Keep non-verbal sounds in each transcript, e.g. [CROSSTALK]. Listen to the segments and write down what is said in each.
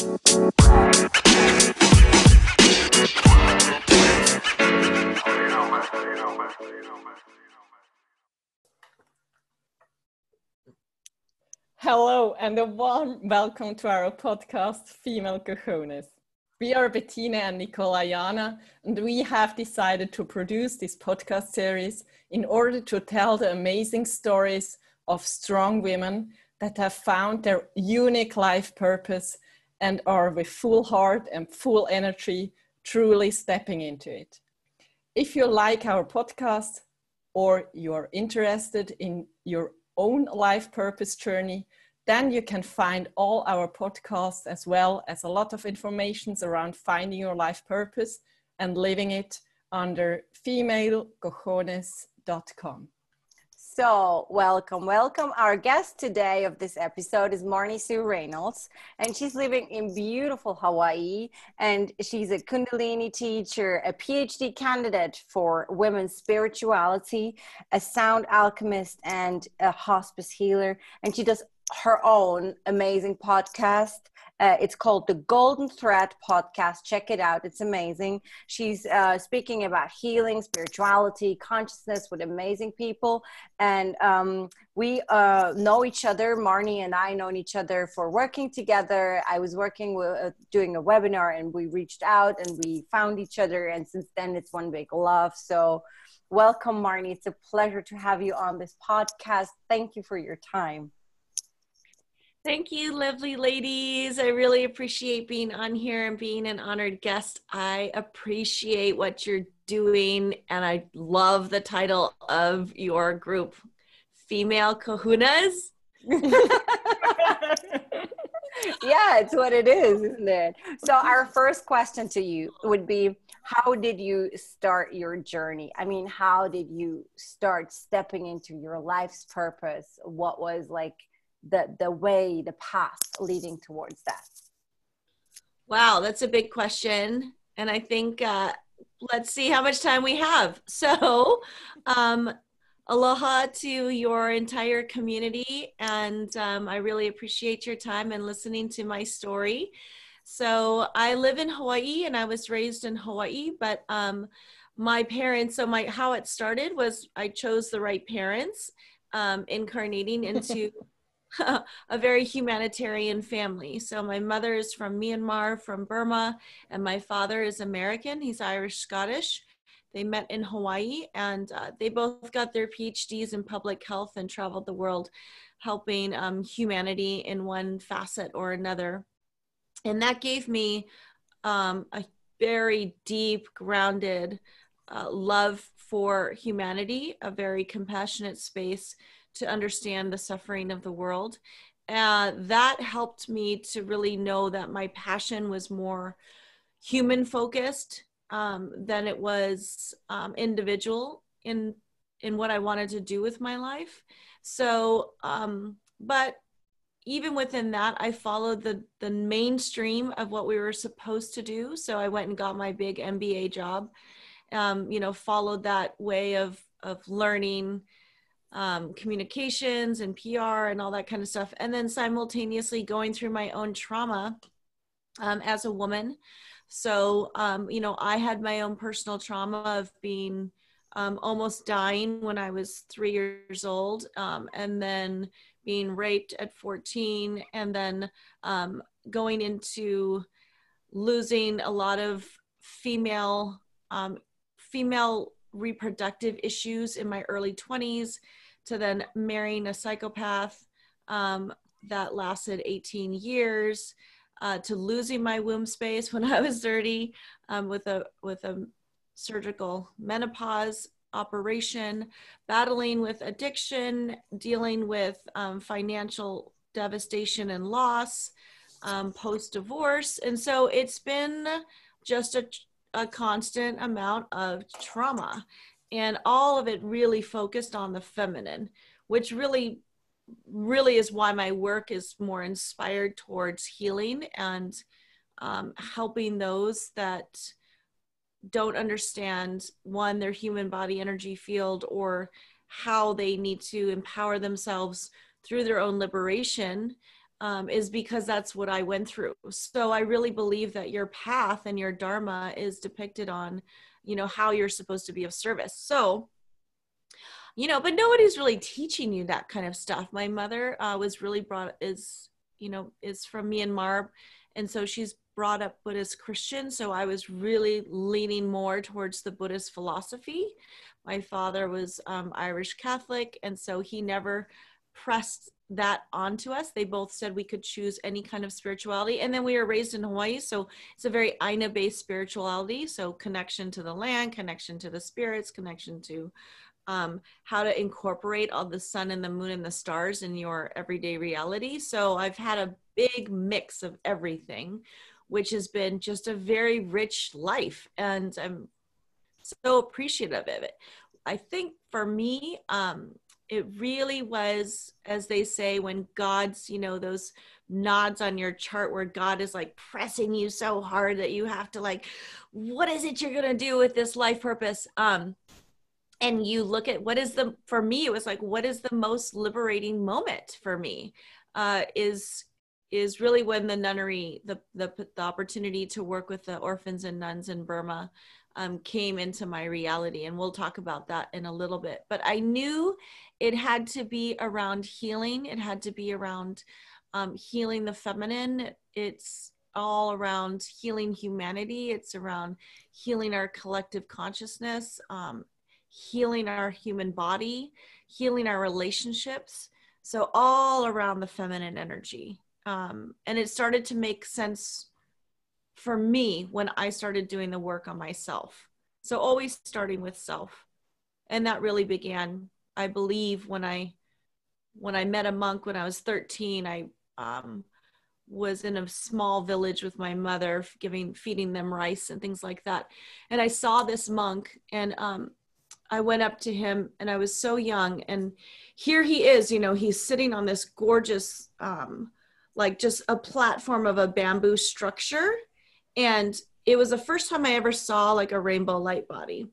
Hello, and a warm welcome to our podcast, Female Cojones. We are Bettina and Nicola Jana, and we have decided to produce this podcast series in order to tell the amazing stories of strong women that have found their unique life purpose and are with full heart and full energy truly stepping into it. If you like our podcast or you're interested in your own life purpose journey, then you can find all our podcasts as well as a lot of informations around finding your life purpose and living it under femalecojones.com. So, welcome, welcome. Our guest today of this episode is Marnie Sue Reynolds, and she's living in beautiful Hawaii. And she's a Kundalini teacher, a PhD candidate for women's spirituality, a sound alchemist, and a hospice healer. And she does her own amazing podcast. Uh, it's called the Golden Thread Podcast. Check it out. It's amazing. She's uh, speaking about healing, spirituality, consciousness with amazing people. And um, we uh, know each other. Marnie and I know each other for working together. I was working with uh, doing a webinar and we reached out and we found each other. And since then, it's one big love. So, welcome, Marnie. It's a pleasure to have you on this podcast. Thank you for your time. Thank you, lovely ladies. I really appreciate being on here and being an honored guest. I appreciate what you're doing, and I love the title of your group, Female Kahunas. [LAUGHS] yeah, it's what it is, isn't it? So, our first question to you would be How did you start your journey? I mean, how did you start stepping into your life's purpose? What was like the the way the path leading towards that? Wow that's a big question. And i think uh, let's see how much time we have. [LAUGHS] So um, aloha to your entire community. And um, i really appreciate your time and listening to my story. So i live in hawaii and i was raised in hawaii but um, my parents so my how it started was i chose the right parents um, incarnating [LAUGHS] into [LAUGHS] a very humanitarian family. So my mother is from Myanmar, from Burma, and my father is American. He's Irish Scottish. They met in Hawaii and uh, they both got their PhDs in public health and traveled the world helping um, humanity in one facet or another. And that gave me um, a very deep, grounded uh, love for humanity, a very compassionate space to understand the suffering of the world. Uh, that helped me to really know that my passion was more human focused um, than it was um, individual in in what I wanted to do with my life. So, um, but even within that, I followed the the mainstream of what we were supposed to do. So I went and got my big MBA job. Um, you know, followed that way of of learning um, communications and PR and all that kind of stuff. And then simultaneously going through my own trauma um, as a woman. So, um, you know, I had my own personal trauma of being um, almost dying when I was three years old, um, and then being raped at 14, and then um, going into losing a lot of female female reproductive issues in my early 20s to then marrying a psychopath um, that lasted 18 years uh, to losing my womb space when I was 30 um, with a with a surgical menopause operation, battling with addiction, dealing with um, financial devastation and loss, um, post divorce, and so it's been just a, a constant amount of trauma and all of it really focused on the feminine which really really is why my work is more inspired towards healing and um, helping those that don't understand one their human body energy field or how they need to empower themselves through their own liberation um, is because that's what I went through. So I really believe that your path and your dharma is depicted on, you know, how you're supposed to be of service. So, you know, but nobody's really teaching you that kind of stuff. My mother uh, was really brought is, you know, is from Myanmar, and so she's brought up Buddhist Christian. So I was really leaning more towards the Buddhist philosophy. My father was um, Irish Catholic, and so he never pressed that onto us. They both said we could choose any kind of spirituality. And then we were raised in Hawaii. So it's a very Aina based spirituality. So connection to the land, connection to the spirits, connection to um, how to incorporate all the sun and the moon and the stars in your everyday reality. So I've had a big mix of everything, which has been just a very rich life. And I'm so appreciative of it. I think for me, um, it really was as they say when god's you know those nods on your chart where god is like pressing you so hard that you have to like what is it you're going to do with this life purpose? Um and you look at what is the for me it was like what is the most liberating moment for me uh is is really when the nunnery the the, the opportunity to work with the orphans and nuns in burma um, came into my reality. And we'll talk about that in a little bit. But I knew it had to be around healing, it had to be around um, healing the feminine. It's all around healing humanity, it's around healing our collective consciousness, um, healing our human body, healing our relationships. So, all around the feminine energy. Um, and it started to make sense for me when I started doing the work on myself. So always starting with self. And that really began, I believe, when I when I met a monk when I was 13, I um, was in a small village with my mother, giving feeding them rice and things like that. And I saw this monk, and um, I went up to him, and I was so young, and here he is. You know, he's sitting on this gorgeous, um, like just a platform of a bamboo structure, and it was the first time I ever saw like a rainbow light body.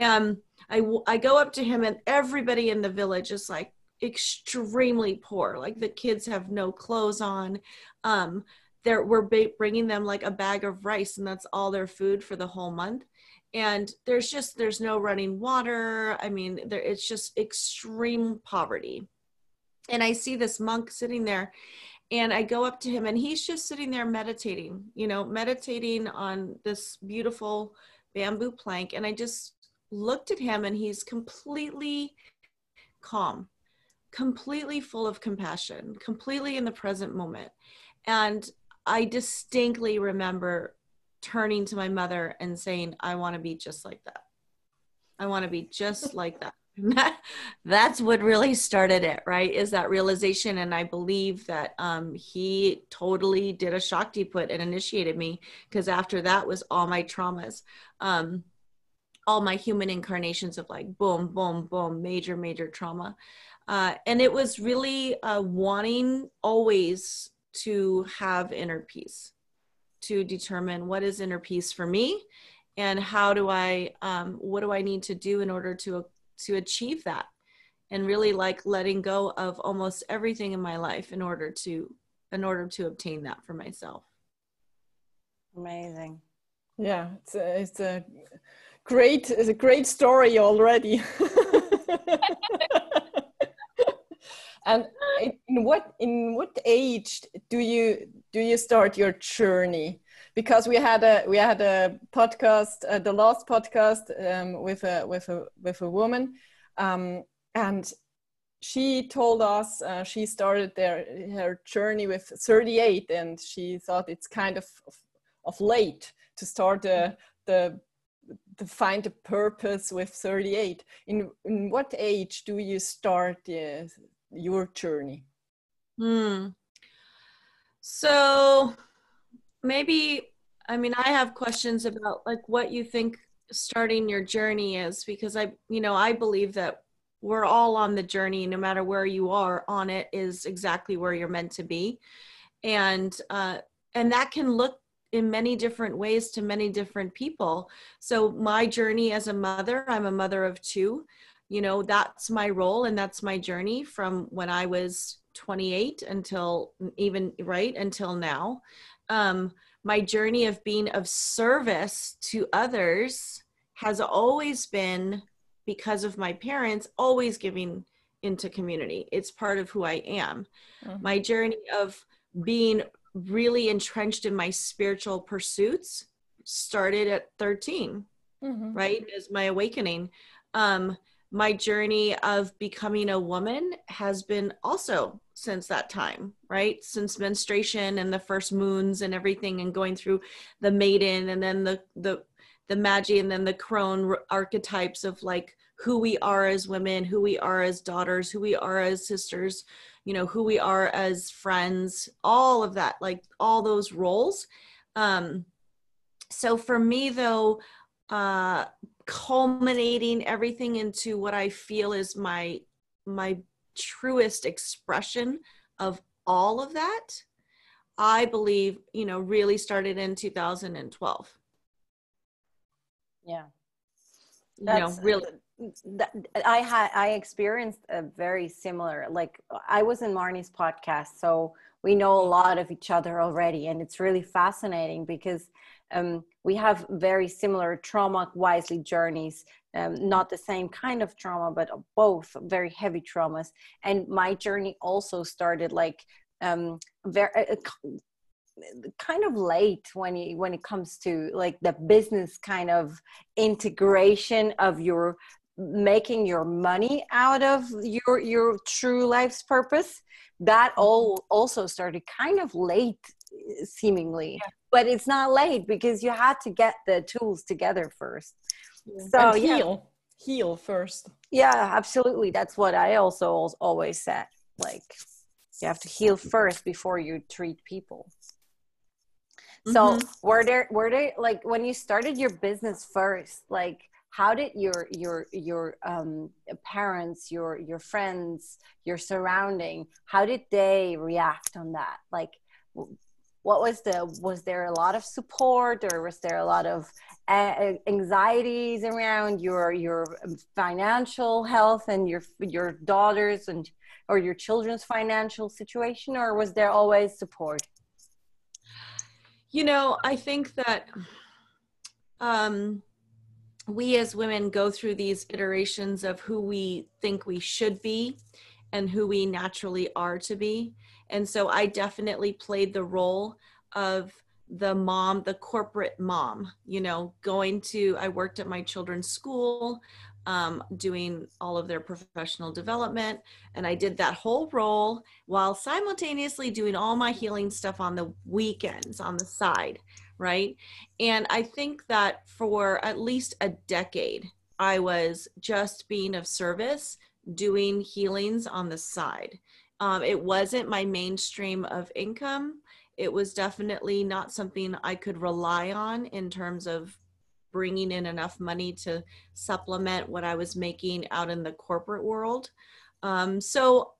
And I, I go up to him and everybody in the village is like extremely poor. Like the kids have no clothes on. Um, they're, we're bringing them like a bag of rice and that's all their food for the whole month. And there's just, there's no running water. I mean, there, it's just extreme poverty. And I see this monk sitting there and I go up to him and he's just sitting there meditating, you know, meditating on this beautiful bamboo plank. And I just looked at him and he's completely calm, completely full of compassion, completely in the present moment. And I distinctly remember turning to my mother and saying, I want to be just like that. I want to be just like that. [LAUGHS] that's what really started it right is that realization and i believe that um, he totally did a shaktipat and initiated me because after that was all my traumas um, all my human incarnations of like boom boom boom major major trauma. Uh, and it was really uh, wanting always to have inner peace to determine what is inner peace for me and how do i um, what do i need to do in order to to achieve that and really like letting go of almost everything in my life in order to in order to obtain that for myself. Amazing. Yeah it's a, it's a great it's a great story already. [LAUGHS] And in what in what age do you do you start your journey because we had a we had a podcast, uh, the last podcast um, with a with a with a woman, um, and she told us uh, she started their her journey with 38, and she thought it's kind of of, late to start the the to find a purpose with 38 in in what age do you start your journey? Hmm. So maybe i mean i have questions about like what you think starting your journey is because i you know i believe that we're all on the journey no matter where you are on it is exactly where you're meant to be. And uh and that can look in many different ways to many different people. So my journey as a mother i'm a mother of two. You know that's my role and that's my journey from when i was 28 until even right until now um, my journey of being of service to others has always been because of my parents always giving into community it's part of who i am mm-hmm. my journey of being really entrenched in my spiritual pursuits started at 13 mm-hmm. right as my awakening um my journey of becoming a woman has been also since that time right? Since menstruation and the first moons and everything and going through the maiden and then the the the magi and then the crone archetypes of like who we are as women who we are as daughters who we are as sisters you know who we are as friends all of that like all those roles. Um so for me though uh culminating everything into what i feel is my my truest expression of all of that i believe you know really started in 2012 yeah. You know really. Uh, I had I experienced a very similar like I was in Marnie's podcast so we know a lot of each other already and it's really fascinating because um, we have very similar trauma wisely journeys um, not the same kind of trauma but both very heavy traumas. And my journey also started like um, very uh, kind of late when you when it comes to like the business kind of integration of your making your money out of your your true life's purpose that mm-hmm. all also started kind of late seemingly yeah. but it's not late because you had to get the tools together first yeah. so and heal yeah. heal first yeah absolutely that's what i also always said like you have to heal first before you treat people so mm-hmm. were there were there like when you started your business first like how did your your your um, parents your your friends your surrounding how did they react on that? Like what was the was there a lot of support or was there a lot of anxieties around your your financial health and your your daughters and or your children's financial situation or was there always support? You know i think that um we as women go through these iterations of who we think we should be and who we naturally are to be. And so I definitely played the role of the mom, the corporate mom, you know, going to, I worked at my children's school, um, doing all of their professional development. And I did that whole role while simultaneously doing all my healing stuff on the weekends on the side right? And I think that for at least a decade, I was just being of service, doing healings on the side. Um, it wasn't my mainstream of income. It was definitely not something I could rely on in terms of bringing in enough money to supplement what I was making out in the corporate world. Um, so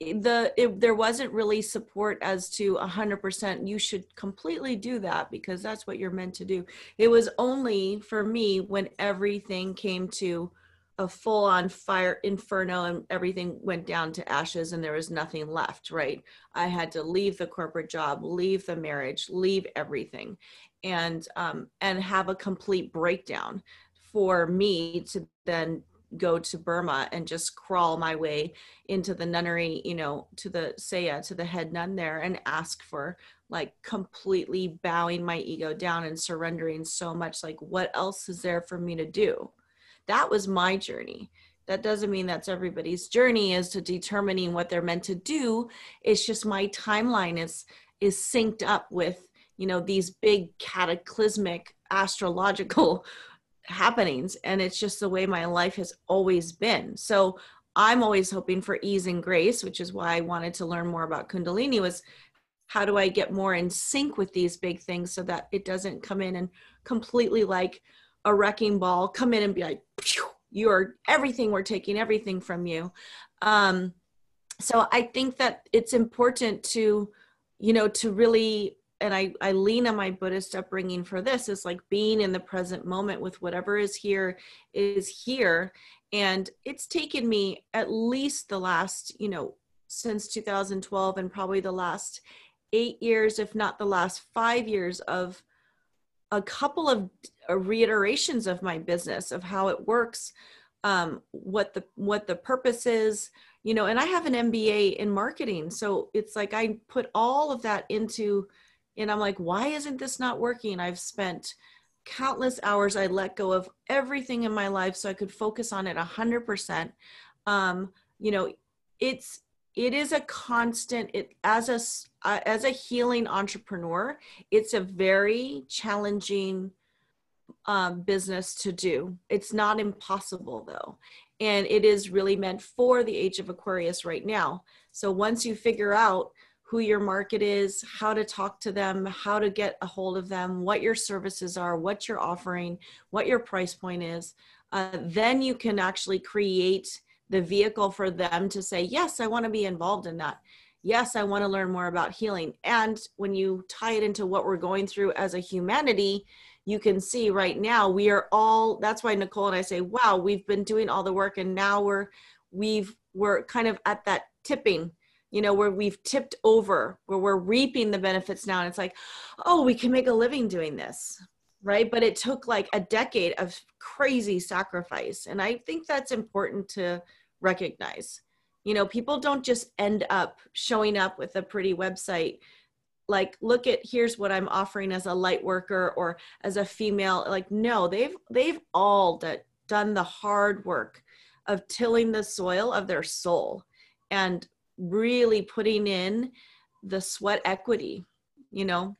the it, there wasn't really support as to 100% you should completely do that because that's what you're meant to do. It was only for me when everything came to a full on fire inferno and everything went down to ashes and there was nothing left right? I had to leave the corporate job leave the marriage leave everything and um and have a complete breakdown for me to then go to Burma and just crawl my way into the nunnery, you know, to the Saya, uh, to the head nun there and ask for like completely bowing my ego down and surrendering so much. Like, what else is there for me to do? That was my journey. That doesn't mean that's everybody's journey as to determining what they're meant to do. It's just my timeline is is synced up with, you know, these big cataclysmic astrological happenings and it's just the way my life has always been. So i'm always hoping for ease and grace which is why i wanted to learn more about kundalini was how do i get more in sync with these big things so that it doesn't come in and completely like a wrecking ball come in and be like you're everything we're taking everything from you. Um so i think that it's important to you know to really and I, I lean on my Buddhist upbringing for this is like being in the present moment with whatever is here is here. And it's taken me at least the last, you know, since 2012 and probably the last eight years, if not the last five years, of a couple of uh, reiterations of my business of how it works um, what the what the purpose is you know and i have an mba in marketing so it's like i put all of that into and i'm like why isn't this not working i've spent countless hours i let go of everything in my life so i could focus on it 100% um, you know it's it is a constant it as a uh, as a healing entrepreneur it's a very challenging um, business to do. It's not impossible though. And it is really meant for the age of Aquarius right now. So once you figure out who your market is, how to talk to them, how to get a hold of them, what your services are, what you're offering, what your price point is, uh, then you can actually create the vehicle for them to say, Yes, I want to be involved in that. Yes, I want to learn more about healing. And when you tie it into what we're going through as a humanity, you can see right now we are all that's why nicole and i say wow we've been doing all the work and now we're we've we're kind of at that tipping you know where we've tipped over where we're reaping the benefits now and it's like oh we can make a living doing this right? But it took like a decade of crazy sacrifice and i think that's important to recognize. You know people don't just end up showing up with a pretty website like look at here's what i'm offering as a light worker or as a female like no they've they've all d- done the hard work of tilling the soil of their soul and really putting in the sweat equity you know?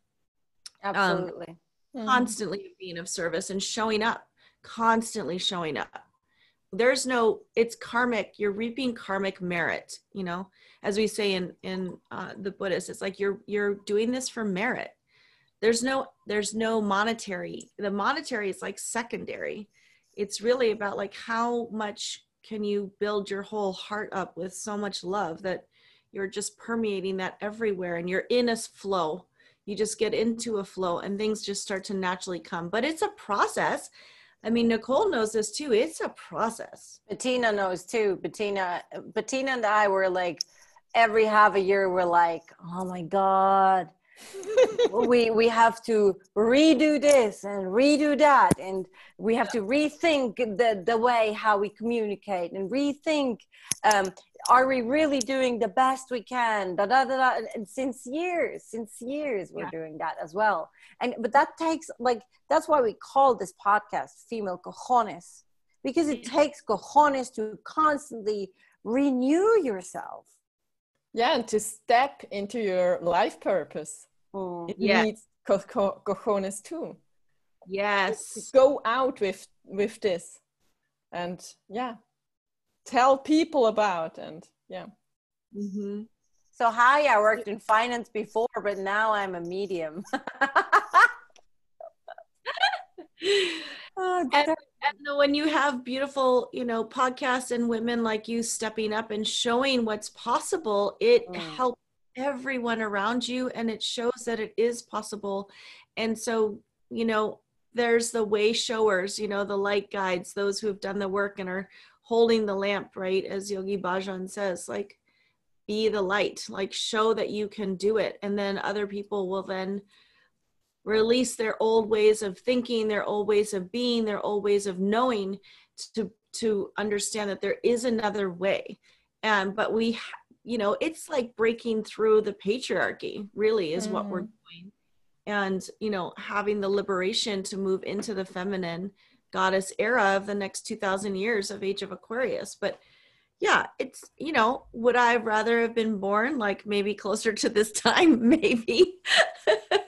Um, absolutely. Um, constantly being of service and showing up constantly showing up. There's no it's karmic you're reaping karmic merit you know? As we say in in uh, the buddhist it's like you're you're doing this for merit. There's no there's no monetary the monetary is like secondary. It's really about like how much can you build your whole heart up with so much love that you're just permeating that everywhere and you're in a flow you just get into a flow and things just start to naturally come but it's a process I mean, Nicole knows this too. It's a process. Bettina knows too. Bettina, Bettina and I were like, every half a year, we're like, oh my God, we we have to redo this and redo that and we have to rethink the the way how we communicate and rethink um, are we really doing the best we can da, da, da, da. and since years since years we're yeah. doing that as well and but that takes like that's why we call this podcast female cojones because it takes cojones to constantly renew yourself yeah and to step into your life purpose mm. it yes. needs co- co- cojones too yes go out with with this and yeah tell people about and yeah mm-hmm. so hi i worked in finance before but now i'm a medium oh, [LAUGHS] and when you have beautiful you know podcasts and women like you stepping up and showing what's possible it mm. helps everyone around you and it shows that it is possible and so you know there's the way showers you know the light guides those who have done the work and are holding the lamp right as yogi bhajan says like be the light like show that you can do it and then other people will then release their old ways of thinking, their old ways of being, their old ways of knowing to to understand that there is another way. And but we you know, it's like breaking through the patriarchy, really is mm. what we're mm-hmm. doing. And, you know, having the liberation to move into the feminine goddess era of the next 2000 years of age of Aquarius. But yeah, it's, you know, would I rather have been born like maybe closer to this [LAUGHS] time? Maybe. [LAUGHS]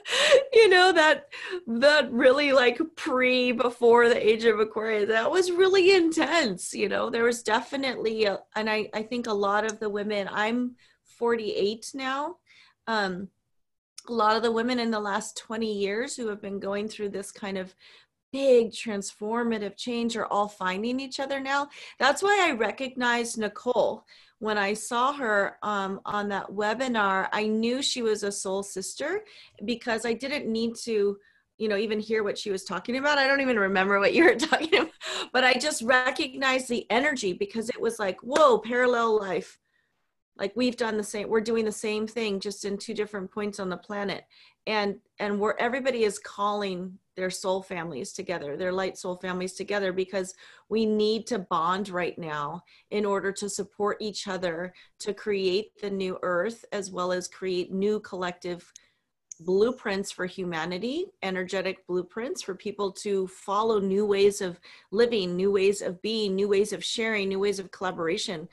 you know, that, that really like pre before the age of Aquarius, that was really intense. You know, there was definitely, a, and I, I think a lot of the women, I'm 48 now. Um, a lot of the women in the last 20 years who have been going through this kind of big transformative change are all finding each other now. That's why I recognized Nicole when I saw her um, on that webinar. I knew she was a soul sister because I didn't need to, you know, even hear what she was talking about. I don't even remember what you were [LAUGHS] talking about, but I just recognized the energy because it was like, whoa, parallel life. Like we've done the same we're doing the same thing just in two different points on the planet and and where everybody is calling their soul families together their light soul families together because we need to bond right now in order to support each other to create the new earth as well as create new collective blueprints for humanity, energetic blueprints for people to follow new ways of living, new ways of being, new ways of sharing, new ways of collaboration.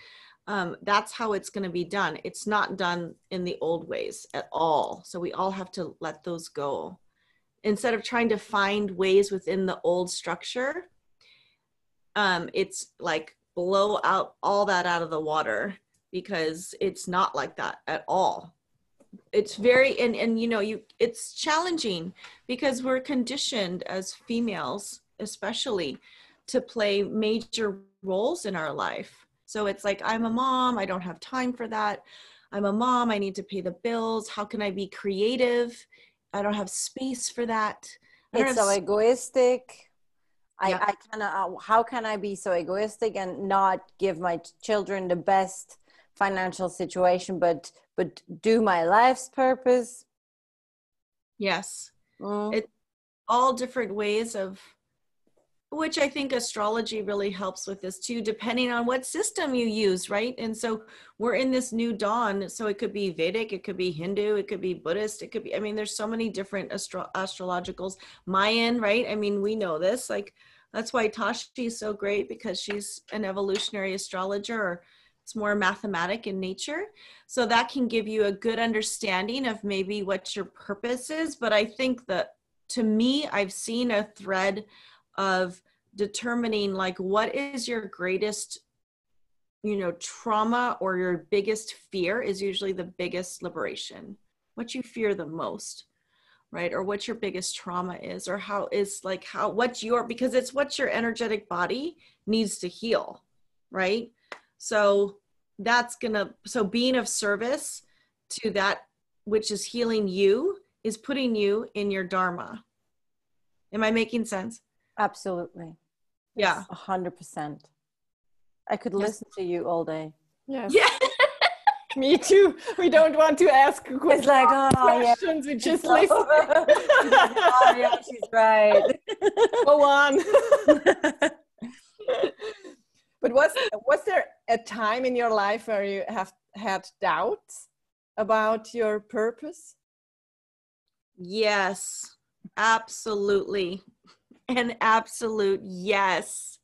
Um, that's how it's going to be done. It's not done in the old ways at all. So we all have to let those go. Instead of trying to find ways within the old structure, um, it's like blow out all that out of the water because it's not like that at all it's very and and you know you it's challenging because we're conditioned as females especially to play major roles in our life so it's like i'm a mom i don't have time for that. I'm a mom i need to pay the bills. How can i be creative? I don't have space for that. It's so sp- egoistic. I, yeah. I cannot uh, how can i be so egoistic and not give my children the best financial situation but but do my life's purpose? Yes. Mm. it all different ways of which i think astrology really helps with this too depending on what system you use right and so we're in this new dawn so it could be vedic it could be hindu it could be buddhist it could be i mean there's so many different astro- astrologicals mayan right i mean we know this like that's why tashi is so great because she's an evolutionary astrologer it's more mathematic in nature. So that can give you a good understanding of maybe what your purpose is. But I think that to me, I've seen a thread of determining like what is your greatest you know trauma or your biggest fear is usually the biggest liberation what you fear the most right or what your biggest trauma is or how is like how what's your because it's what your energetic body needs to heal right so that's gonna, so being of service to that which is healing you is putting you in your Dharma. Am I making sense? Absolutely. Yeah. A hundred percent. I could yes. listen to you all day. Yes. Yeah. [LAUGHS] Me too. We don't want to ask it's like, oh, questions. Yeah. We just listen. [LAUGHS] oh, yeah, she's right. [LAUGHS] Go on. But was was there a time in your life where you have had doubts about your purpose? Yes, absolutely. An absolute yes.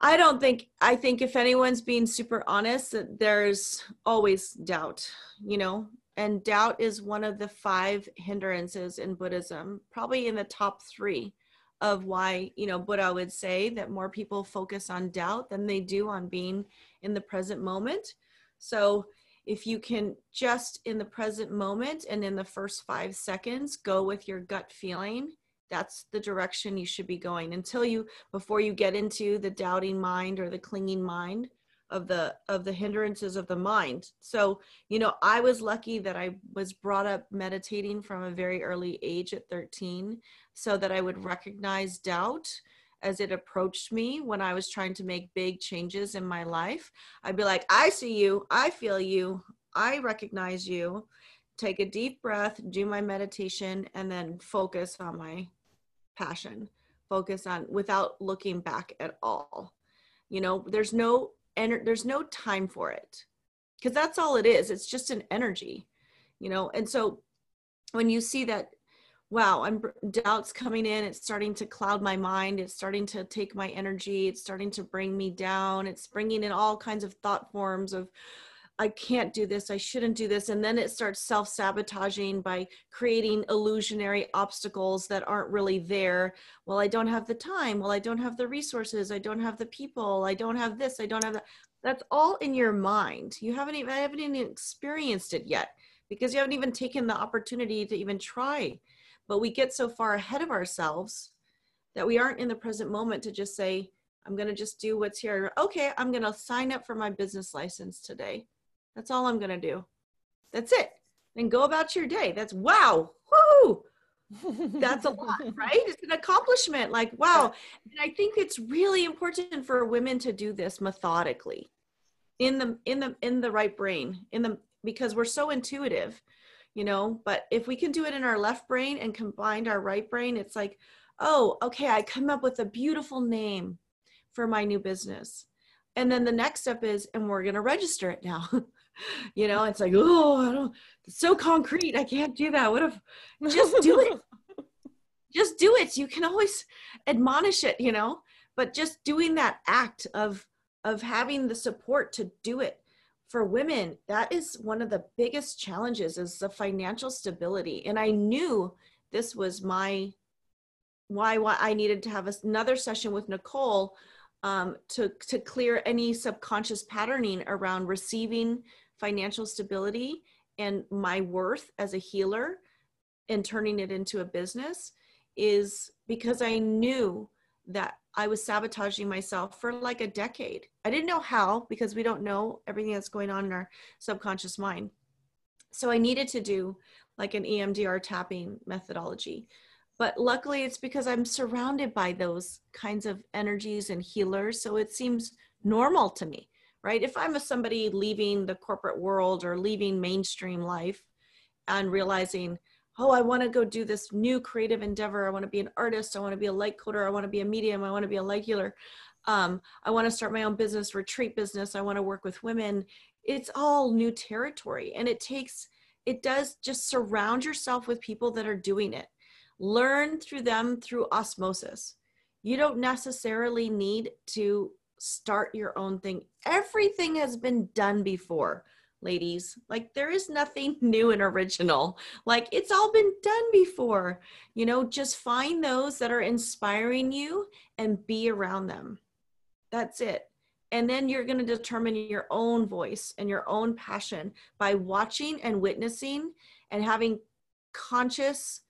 I don't think, I think if anyone's being super honest, that there's always doubt, you know, and doubt is one of the five hindrances in Buddhism, probably in the top three of why you know buddha would say that more people focus on doubt than they do on being in the present moment so if you can just in the present moment and in the first five seconds go with your gut feeling that's the direction you should be going until you before you get into the doubting mind or the clinging mind of the of the hindrances of the mind. So you know i was lucky that i was brought up meditating from a very early age at 13 so that i would recognize doubt as it approached me when i was trying to make big changes in my life. I'd be like i see you. I feel you. I recognize you. Take a deep breath do my meditation and then focus on my passion focus on without looking back at all. You know there's no and there's no time for it because that's all it is it's just an energy you know? And so when you see that wow i'm doubts coming in it's starting to cloud my mind it's starting to take my energy it's starting to bring me down it's bringing in all kinds of thought forms of I can't do this, I shouldn't do this. And then it starts self sabotaging by creating illusionary obstacles that aren't really there. Well, I don't have the time. Well, I don't have the resources. I don't have the people. I don't have this. I don't have that. That's all in your mind. You haven't even, I haven't even experienced it yet because you haven't even taken the opportunity to even try. But we get so far ahead of ourselves that we aren't in the present moment to just say, I'm going to just do what's here. Okay, I'm going to sign up for my business license today. That's all I'm going to do. That's it. And go about your day. That's wow. Whoo! That's a lot, [LAUGHS] right? It's an accomplishment. Like, wow. And I think it's really important for women to do this methodically. in the in the in the right brain in the because we're so intuitive you know but if we can do it in our left brain and combine our right brain it's like oh okay i come up with a beautiful name for my new business and then the next step is and we're going to register it now [LAUGHS] you know it's like oh i don't it's so concrete i can't do that. What if [LAUGHS] just do it. Just do it. You can always admonish it you know but just doing that act of of having the support to do it for women that is one of the biggest challenges is the financial stability. And i knew this was my why why i needed to have another session with nicole um, to to clear any subconscious patterning around receiving financial stability and my worth as a healer and turning it into a business is because i knew that I was sabotaging myself for like a decade. I didn't know how because we don't know everything that's going on in our subconscious mind. So I needed to do like an EMDR tapping methodology. But luckily, it's because I'm surrounded by those kinds of energies and healers. So it seems normal to me, right? If I'm a somebody leaving the corporate world or leaving mainstream life and realizing, oh, I want to go do this new creative endeavor. I want to be an artist. I want to be a light coder. I want to be a medium. I want to be a light healer. Um, I want to start my own business, retreat business. I want to work with women. It's all new territory. And it takes, it does just surround yourself with people that are doing it. Learn through them through osmosis. You don't necessarily need to start your own thing. Everything has been done before ladies. Like there is nothing [LAUGHS] new and original. Like it's all been done before. You know, just find those that are inspiring you and be around them. That's it. And then you're going to determine your own voice and your own passion by watching and witnessing and having conscious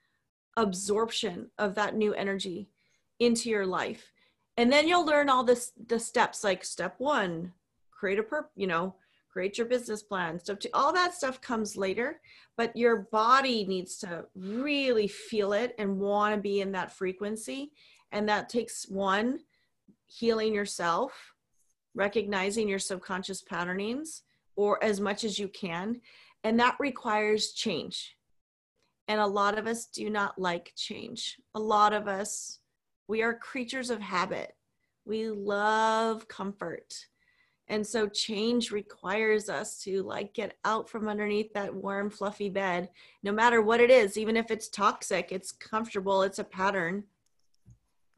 absorption of that new energy into your life. And then you'll learn all this the steps like step 1, create a perp, you know, create your business plan stuff to all that stuff comes later but your body needs to really feel it and want to be in that frequency. And that takes one healing yourself recognizing your subconscious patternings or as much as you can and that requires change. And a lot of us do not like change. A lot of us we are creatures of habit we love comfort and so change requires us to like get out from underneath that warm, fluffy bed, no matter what it is, even if it's toxic, it's comfortable, it's a pattern,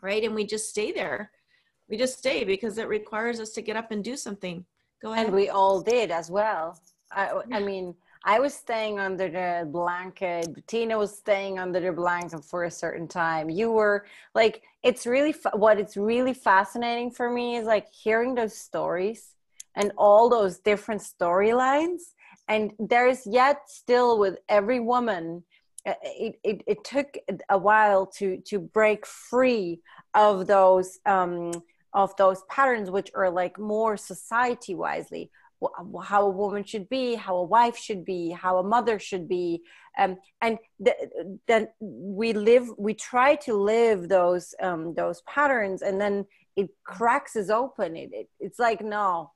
right? And we just stay there. We just stay because it requires us to get up and do something. Go ahead. And we all did as well. I, I mean, I was staying under the blanket. Tina was staying under the blanket for a certain time. You were like, it's really what it's really fascinating for me is like hearing those stories and all those different storylines and there's yet still with every woman uh, it, it, it, took a while to to break free of those um, of those patterns which are like more society wisely how a woman should be how a wife should be how a mother should be. Um, and then we live we try to live those um, those patterns and then it cracks is open. It, it, it's like no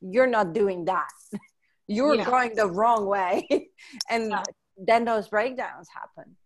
you're not doing that. [LAUGHS] You're yeah. going the wrong way. [LAUGHS] And yeah. then those breakdowns happen.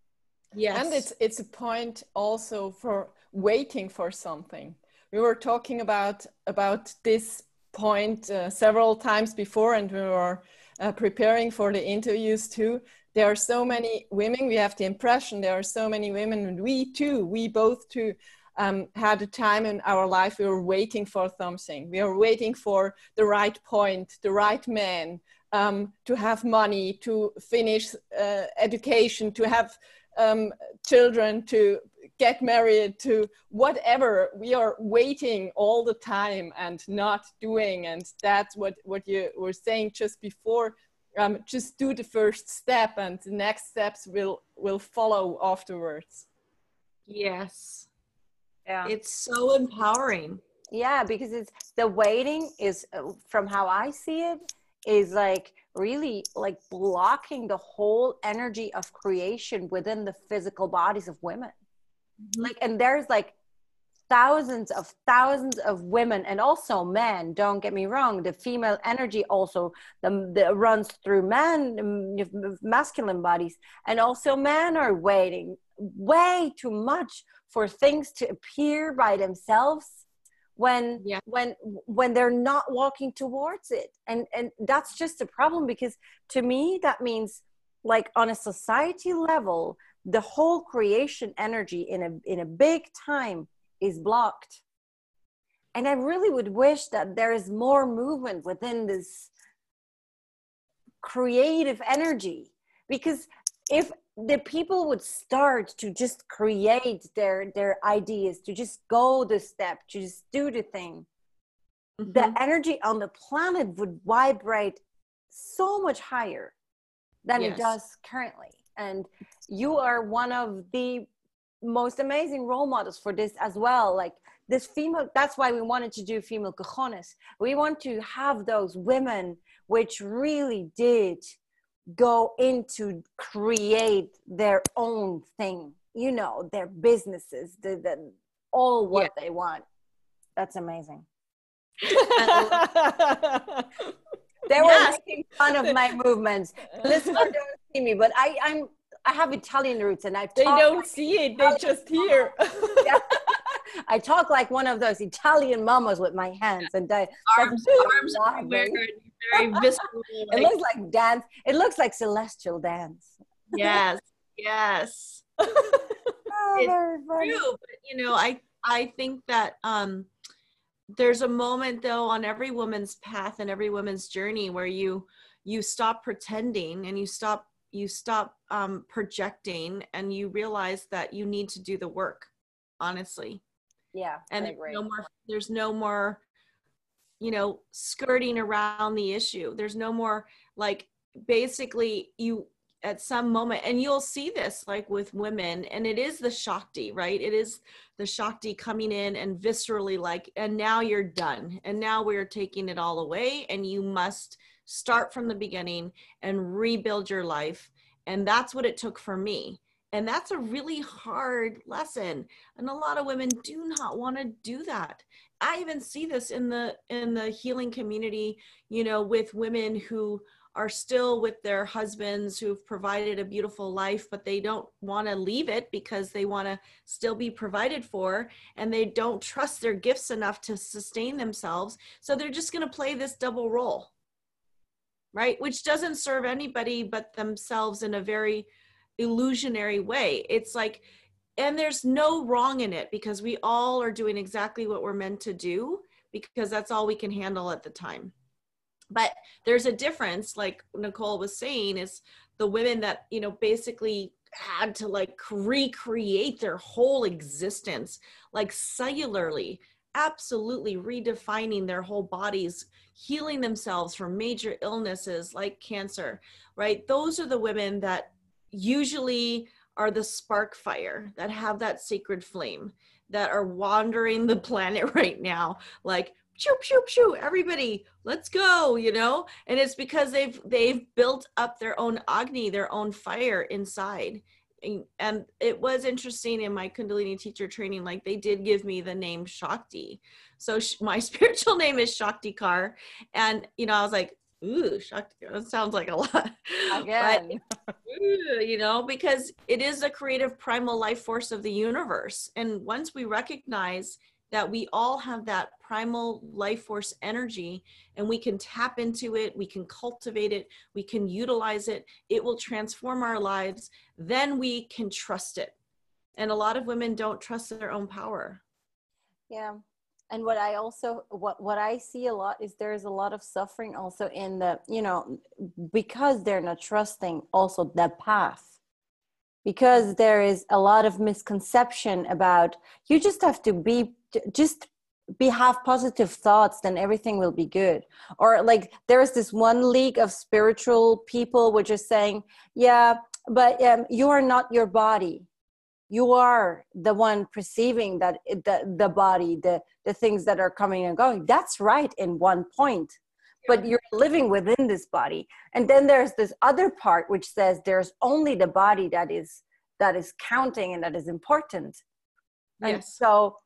Yes. And it's it's a point also for waiting for something. We were talking about about this point uh, several times before and we were uh, preparing for the interviews too there are so many women we have the impression there are so many women and we too we both too um, had a time in our life we were waiting for something. We are waiting for the right point, the right man, um, to have money, to finish uh, education, to have um, children, to get married, to whatever. We are waiting all the time and not doing. And that's what, what you were saying just before. Um, just do the first step and the next steps will, will follow afterwards. Yes yeah it's so empowering yeah because it's the waiting is uh, from how i see it is like really like blocking the whole energy of creation within the physical bodies of women mm-hmm. like and there's like thousands of thousands of women and also men don't get me wrong the female energy also the, the runs through men masculine bodies and also men are waiting way too much for things to appear by themselves when yeah. when when they're not walking towards it. And and that's just a problem because to me that means like on a society level the whole creation energy in a in a big time is blocked. And i really would wish that there is more movement within this creative energy. Because if the people would start to just create their their ideas to just go the step to just do the thing mm-hmm. the energy on the planet would vibrate so much higher than yes. it does currently and you are one of the most amazing role models for this as well like this female that's why we wanted to do female cojones we want to have those women which really did go into create their own thing you know their businesses the, the all what yeah. they want that's amazing [LAUGHS] they were yes. making fun of my movements listeners don't see me but i i'm i have italian roots and i they don't see it they just [LAUGHS] hear yeah. I talk like one of those Italian mamas with my hands and I, arms, arms everywhere, very visceral. Like, [LAUGHS] it looks like dance. It looks like celestial dance. Yes, yes. [LAUGHS] oh, it's true, but you know, I I think that um, there's a moment though on every woman's path and every woman's journey where you you stop pretending and you stop you stop um, projecting and you realize that you need to do the work honestly yeah and there's no more there's no more you know skirting around the issue. There's no more like basically you at some moment and you'll see this like with women and it is the shakti right? It is the shakti coming in and viscerally like and now you're done. And now we're taking it all away and you must start from the beginning and rebuild your life. And that's what it took for me and that's a really hard lesson and a lot of women do not want to do that. I even see this in the in the healing community you know with women who are still with their husbands who've provided a beautiful life but they don't want to leave it because they want to still be provided for and they don't trust their gifts enough to sustain themselves. So they're just going to play this double role right? Which doesn't serve anybody but themselves in a very illusionary way. It's like, and there's no wrong in it because we all are doing exactly what we're meant to do because that's all we can handle at the time. But there's a difference, like Nicole was saying, is the women that, you know, basically had to like recreate their whole existence, like cellularly, absolutely redefining their whole bodies, healing themselves from major illnesses like cancer, right? Those are the women that usually are the spark fire that have that sacred flame that are wandering the [LAUGHS] planet right now like shoo shoo shoo everybody let's go you know? And it's because they've they've built up their own agni their own fire inside. And, it was interesting in my kundalini teacher training like they did give me the name shakti. So sh- my [LAUGHS] spiritual name is shakti Kaur and you know i was like ooh, Shakti, that sounds like a [LAUGHS] lot. Again. But, ooh, you know, because it is a creative primal life force of the universe. And once we recognize that we all have that primal life force energy and we can tap into it, we can cultivate it, we can utilize it, it will transform our lives, then we can trust it. And a lot of women don't trust their own power. Yeah and what i also what what i see a lot is there's a lot of suffering also in the you know because they're not trusting also the path. Because there is a lot of misconception about you just have to be just be have positive thoughts then everything will be good. Or like there's this one league of spiritual people which is saying yeah but um, you are not your body you are the one perceiving that the, the body the the things that are coming and going. That's right in one point. But you're living within this body. And then there's this other part which says there's only the body that is that is counting and that is important. And so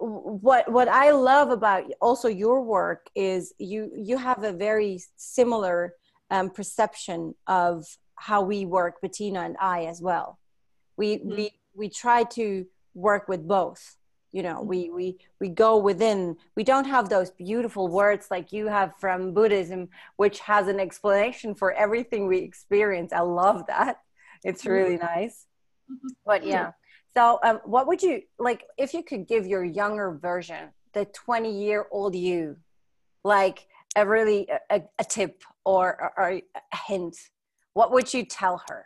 what what I love about also your work is you you have a very similar um, perception of how we work, Bettina and I as well. We mm-hmm. we we try to work with both. You know, we mm-hmm. we we go within. We don't have those beautiful words like you have from Buddhism, which has an explanation for everything we experience. I love that. It's mm-hmm. really nice. But yeah. So, um, what would you like if you could give your younger version, the 20 year old you, like a really a, a tip or, or, or a hint? What would you tell her?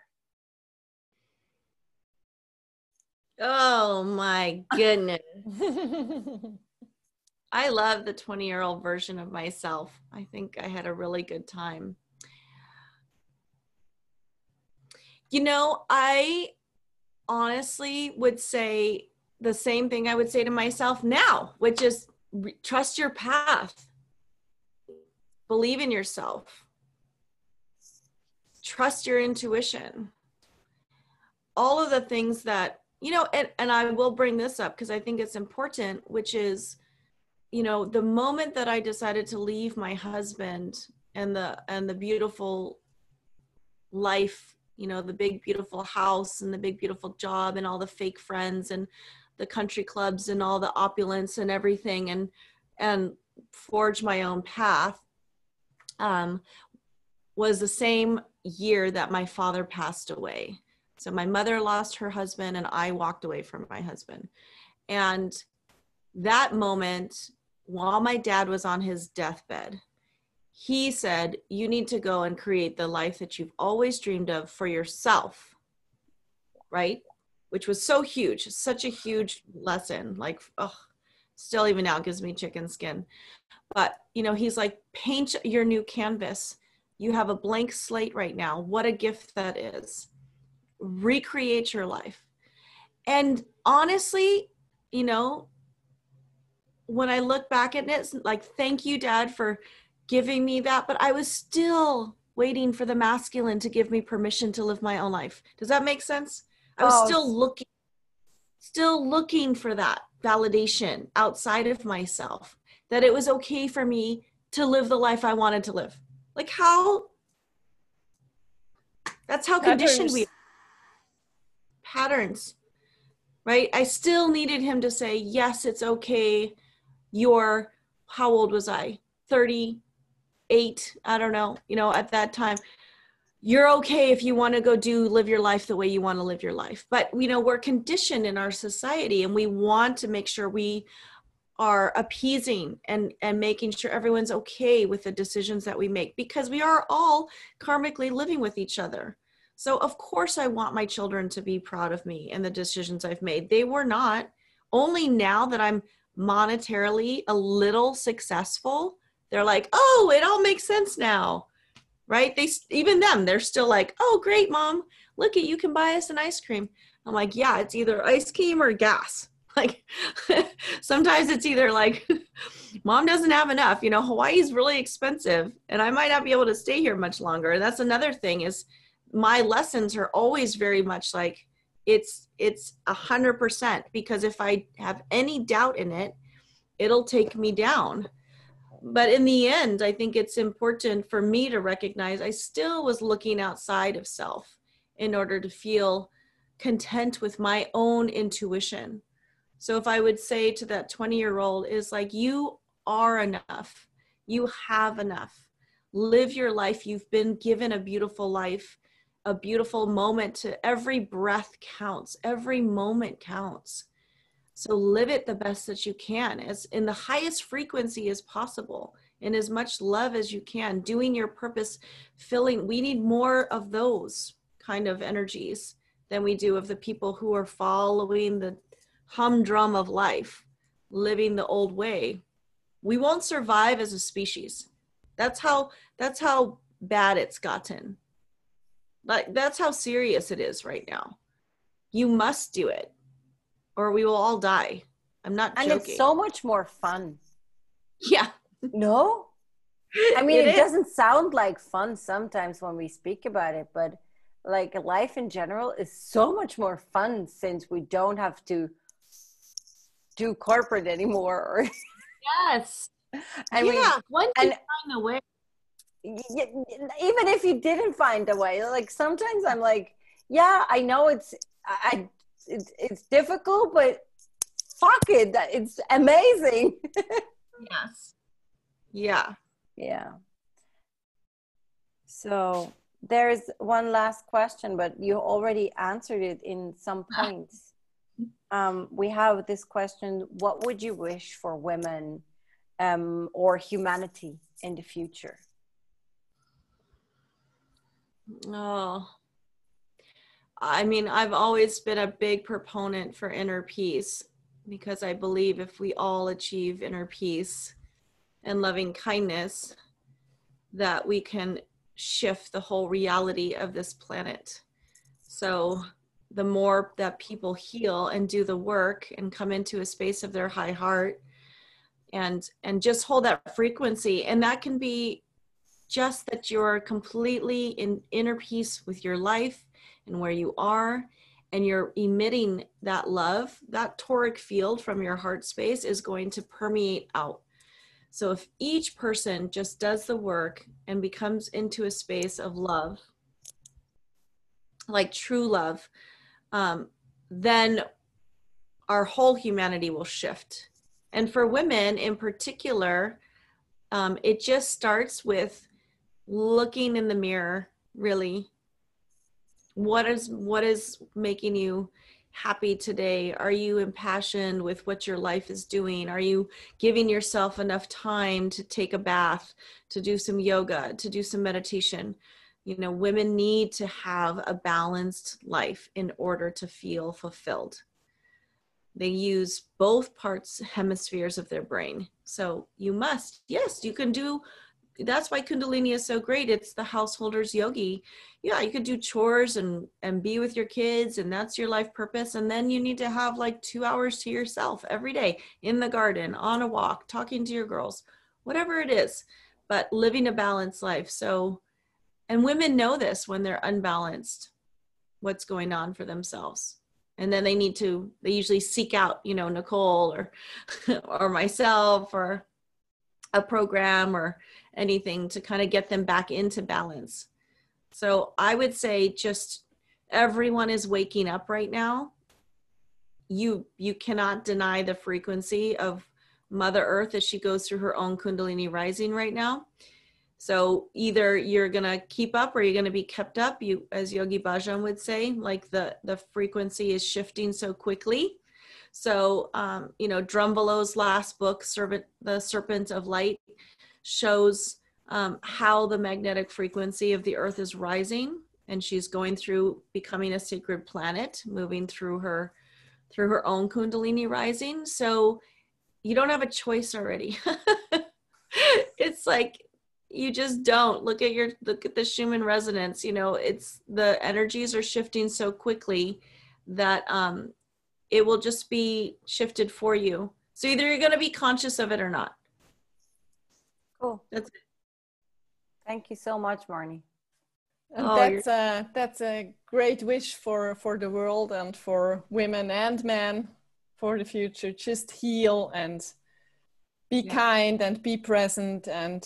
Oh my goodness. [LAUGHS] I love the 20 year old version of myself. I think I had a really good time. You know, I honestly would say the same thing I would say to myself now, which is trust your path, believe in yourself, trust your intuition. All of the things that, you know, and, and I will bring this up because I think it's important, which is, you know, the moment that I decided to leave my husband and the and the beautiful life you know the big beautiful house and the big beautiful job and all the fake friends and the country clubs and all the opulence and everything and and forge my own path um, was the same year that my father passed away so my mother lost her husband and i walked away from my husband. And that moment while my dad was on his deathbed he said you need to go and create the life that you've always dreamed of for yourself. Right? Which was so huge such a huge lesson like oh still even now gives me chicken skin. But you know he's like paint your new canvas. You have a blank slate right now. What a gift that is recreate your life and honestly you know when i look back at it like thank you dad for giving me that, but I was still waiting for the masculine to give me permission to live my own life. Does that make sense? I was oh. still looking still looking for that validation outside of myself that it was okay for me to live the life I wanted to live. Like how that's how conditioned we patterns. Right? I still needed him to say, "Yes, it's okay. You're how old was I? 38, I don't know, you know, at that time, you're okay if you want to go do live your life the way you want to live your life. But, you know, we're conditioned in our society and we want to make sure we are appeasing and and making sure everyone's okay with the decisions that we make because we are all karmically living with each other so of course i want my children to be proud of me and the decisions i've made they were not only now that i'm monetarily a little successful they're like, oh, it all makes sense now. Right? They even them, they're still like, oh, great, mom. Look at you can buy us an ice cream. I'm like, yeah, it's either ice cream or gas. [LAUGHS] Like [LAUGHS] sometimes it's either like [LAUGHS] mom doesn't have enough. You know, Hawaii's really expensive and I might not be able to stay here much longer. And that's another thing is my lessons are always very much like it's it's a hundred percent because if I have any doubt in it, it'll take me down but in the end, I think it's important for me to recognize I still was looking outside of self in order to feel content with my own intuition. So if I would say to that 20 year old, is like, you are enough, you have enough. Live your life. You've been given a beautiful life, a beautiful moment to every breath counts, every moment counts. So live it the best that you can, as in the highest frequency as possible, in as much love as you can, doing your purpose, filling. We need more of those kind of energies than we do of the people who are following the humdrum of life, living the old way. We won't survive as a species. That's how that's how bad it's gotten. Like that's how serious it is right now. You must do it or we will all die. I'm not and joking. it's so much more fun. Yeah. No? I mean, [LAUGHS] it, it doesn't sound like fun sometimes when we speak about it, but like life in general is so much more fun since we don't have to do corporate anymore. [LAUGHS] yes. and we- yeah. Once you find a way. Even if you didn't find a way like sometimes i'm like yeah i know it's i it's, it's difficult but fuck it that- it's amazing [LAUGHS] Yes. Yeah. yeah so there's one last question but you already answered it in some [LAUGHS] points um, we have this question what would you wish for women um, or humanity in the future Oh. I mean, I've always been a big proponent for inner peace because I believe if we all achieve inner peace and loving kindness, that we can shift the whole reality of this planet. So, the more that people heal and do the work and come into a space of their high heart and and just hold that frequency and that can be just that you're completely in inner peace with your life and where you are and you're emitting that love that toric field from your heart space is going to permeate out. So if each person just does the work and becomes into a space of love like true love um, then our whole humanity will shift. And for women in particular um, it just starts with looking in the mirror really. What is what is making you happy today? Are you impassioned with what your life is doing? Are you giving yourself enough time to take a bath to do some yoga to do some meditation? You know women need to have a balanced life in order to feel fulfilled. They use both parts hemispheres of their brain. So you must yes you can do that's why kundalini is so great. It's the householder's yogi. Yeah you could do chores and and be with your kids and that's your life purpose. And then you need to have like two hours to yourself every day in the garden on a walk talking to your girls whatever it is but living a balanced life. So and women know this when they're unbalanced what's going on for themselves. And then they need to they usually seek out you know nicole or [LAUGHS] or myself or a program or anything to kind of get them back into balance. So I would say just everyone is waking up right now. You you cannot deny the frequency of Mother Earth as she goes through her own Kundalini rising right now. So either you're gonna keep up or you're gonna be kept up. You, as Yogi Bhajan would say, like the the frequency is shifting so quickly. So um, you know, Drunvalo's last book, the Serpent of Light, shows um, how the magnetic frequency of the earth is rising and she's going through becoming a sacred planet moving through her through her own kundalini rising. So you don't have a choice already. [LAUGHS] It's like you just don't. Look at your look at the schumann resonance you know it's the energies are shifting so quickly that um it will just be shifted for you so either you're going to be conscious of it or not cool that's it thank you so much marnie And Oh, that's a that's a great wish for for the world and for women and men for the future. Just heal and be Yeah. kind and be present and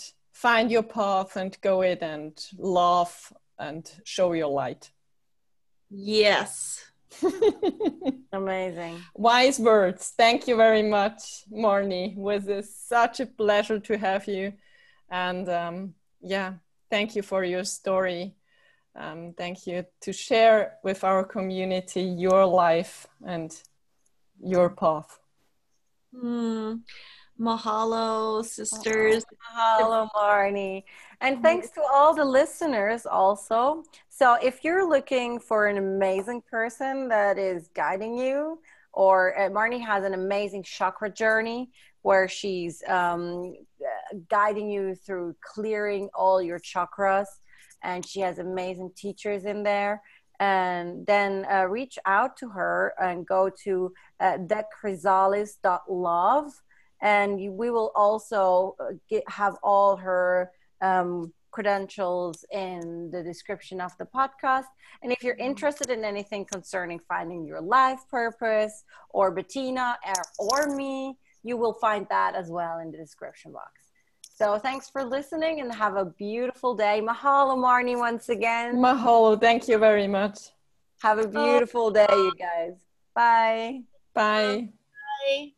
find your path and go it and laugh and show your light. yes [LAUGHS] amazing Wise words. Thank you very much, Marnie. It was uh, such a pleasure to have you. And um, yeah, thank you for your story. Um, thank you to share with our community your life and your path. Hmm. Mahalo, sisters. Mahalo, Marnie. And thanks to all the listeners also. So, if you're looking for an amazing person that is guiding you, or uh, Marnie has an amazing chakra journey where she's um, guiding you through clearing all your chakras, and she has amazing teachers in there. And then uh, reach out to her and go to uh, and you, we will also uh, get, have all her um, credentials in the description of the podcast. And if you're interested in anything concerning finding your life purpose or Bettina or, or me, you will find that as well in the description box. So thanks for listening and have a beautiful day. Mahalo, Marnie, once again. Mahalo. Thank you very much. Have a beautiful day, you guys. Bye. Bye. Bye.